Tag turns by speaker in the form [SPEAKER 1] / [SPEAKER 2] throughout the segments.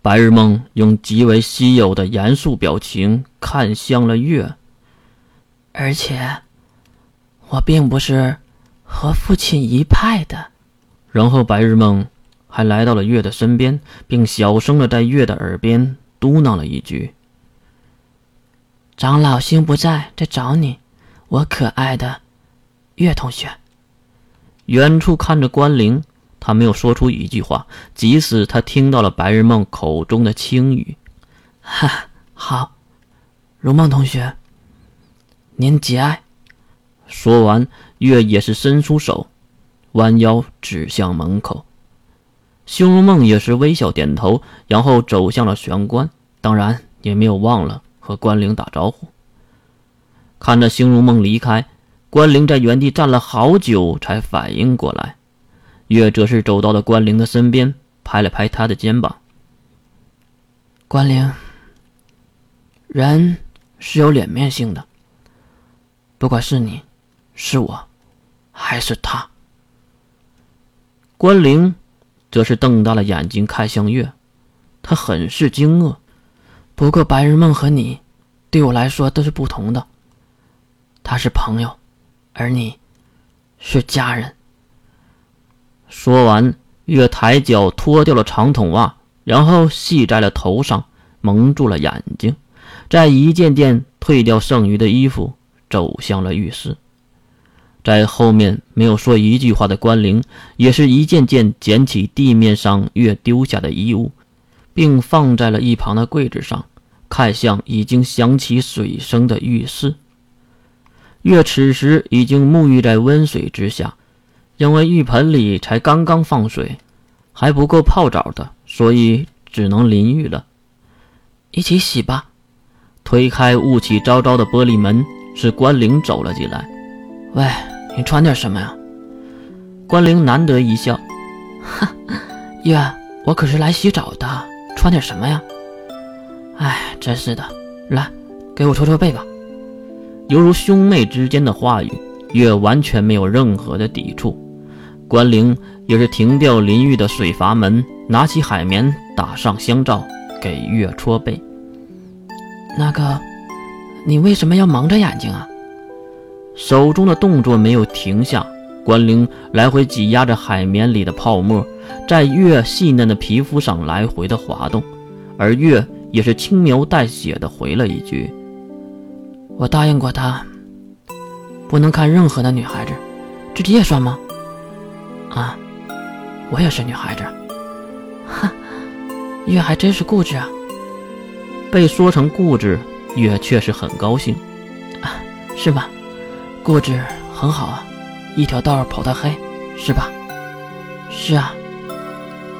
[SPEAKER 1] 白日梦用极为稀有的严肃表情看向了月，
[SPEAKER 2] 而且，我并不是和父亲一派的。
[SPEAKER 1] 然后白日梦还来到了月的身边，并小声的在月的耳边嘟囔了一句：“
[SPEAKER 2] 长老星不在，在找你，我可爱的月同学。”
[SPEAKER 1] 远处看着关灵。他没有说出一句话，即使他听到了白日梦口中的轻语。
[SPEAKER 2] 哈，好，如梦同学，您节哀。
[SPEAKER 1] 说完，月也是伸出手，弯腰指向门口。修如梦也是微笑点头，然后走向了玄关，当然也没有忘了和关灵打招呼。看着星如梦离开，关灵在原地站了好久，才反应过来。月则是走到了关灵的身边，拍了拍他的肩膀。
[SPEAKER 2] 关灵，人是有脸面性的，不管是你，是我，还是他。
[SPEAKER 1] 关灵则是瞪大了眼睛看向月，他很是惊愕。
[SPEAKER 2] 不过白日梦和你，对我来说都是不同的。他是朋友，而你，是家人。
[SPEAKER 1] 说完，月抬脚脱掉了长筒袜，然后系在了头上，蒙住了眼睛，再一件件褪掉剩余的衣服，走向了浴室。在后面没有说一句话的关灵，也是一件件捡起地面上月丢下的衣物，并放在了一旁的柜子上，看向已经响起水声的浴室。月此时已经沐浴在温水之下。因为浴盆里才刚刚放水，还不够泡澡的，所以只能淋浴了。
[SPEAKER 2] 一起洗吧。
[SPEAKER 1] 推开雾气昭昭的玻璃门，是关灵走了进来。
[SPEAKER 2] 喂，你穿点什么呀？
[SPEAKER 1] 关灵难得一笑，
[SPEAKER 2] 哈，月，我可是来洗澡的，穿点什么呀？哎，真是的，来，给我搓搓背吧。
[SPEAKER 1] 犹如兄妹之间的话语，月完全没有任何的抵触。关灵也是停掉淋浴的水阀门，拿起海绵打上香皂，给月搓背。
[SPEAKER 2] 那个，你为什么要蒙着眼睛啊？
[SPEAKER 1] 手中的动作没有停下，关灵来回挤压着海绵里的泡沫，在月细嫩的皮肤上来回的滑动，而月也是轻描淡写的回了一句：“
[SPEAKER 2] 我答应过他，不能看任何的女孩子，这也算吗？”啊，我也是女孩子，哈，月还真是固执啊。
[SPEAKER 1] 被说成固执，月确实很高兴，
[SPEAKER 2] 啊，是吗？固执很好啊，一条道跑到黑，是吧？是啊。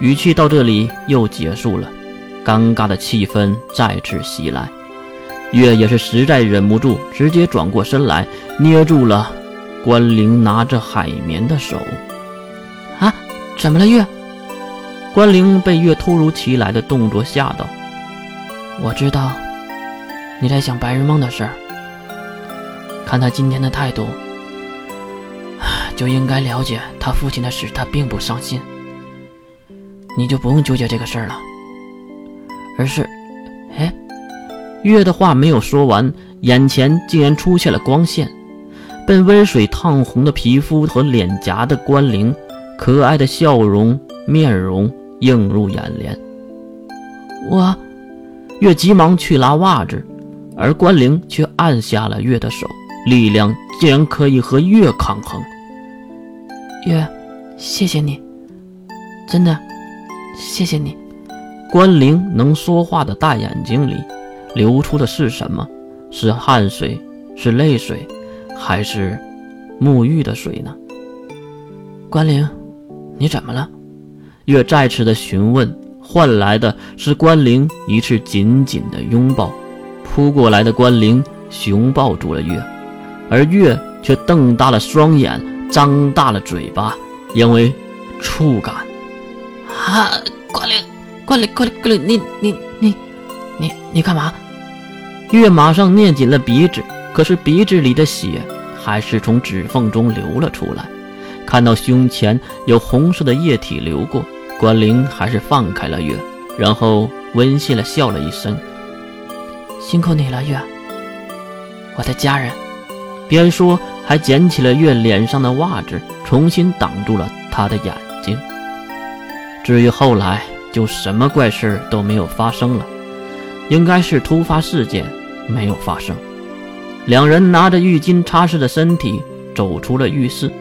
[SPEAKER 1] 语气到这里又结束了，尴尬的气氛再次袭来，月也是实在忍不住，直接转过身来，捏住了关灵拿着海绵的手。
[SPEAKER 2] 怎么了，月？
[SPEAKER 1] 关灵被月突如其来的动作吓到。
[SPEAKER 2] 我知道你在想白日梦的事儿。看他今天的态度，就应该了解他父亲的事，他并不伤心。你就不用纠结这个事儿了。而是，哎，
[SPEAKER 1] 月的话没有说完，眼前竟然出现了光线，被温水烫红的皮肤和脸颊的关灵。可爱的笑容，面容映入眼帘。我，月急忙去拉袜子，而关灵却按下了月的手，力量竟然可以和月抗衡。
[SPEAKER 2] 月，谢谢你，真的，谢谢你。
[SPEAKER 1] 关灵能说话的大眼睛里，流出的是什么？是汗水，是泪水，还是沐浴的水呢？
[SPEAKER 2] 关灵。你怎么了？
[SPEAKER 1] 月再次的询问，换来的是关灵一次紧紧的拥抱。扑过来的关灵熊抱住了月，而月却瞪大了双眼，张大了嘴巴，因为触感。
[SPEAKER 2] 啊！关灵，关灵，关灵，关灵，你你你你你干嘛？
[SPEAKER 1] 月马上捏紧了鼻子，可是鼻子里的血还是从指缝中流了出来。看到胸前有红色的液体流过，关灵还是放开了月，然后温馨的笑了一声：“
[SPEAKER 2] 辛苦你了，月，我的家人。”
[SPEAKER 1] 边说还捡起了月脸上的袜子，重新挡住了他的眼睛。至于后来，就什么怪事都没有发生了，应该是突发事件没有发生。两人拿着浴巾擦拭着身体，走出了浴室。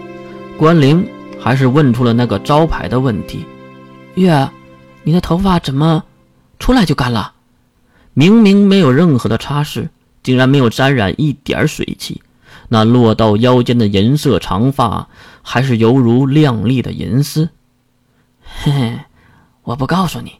[SPEAKER 1] 关灵还是问出了那个招牌的问题：“
[SPEAKER 2] 月，你的头发怎么出来就干了？
[SPEAKER 1] 明明没有任何的擦拭，竟然没有沾染一点水汽。”那落到腰间的银色长发，还是犹如亮丽的银丝。
[SPEAKER 2] 嘿嘿，我不告诉你，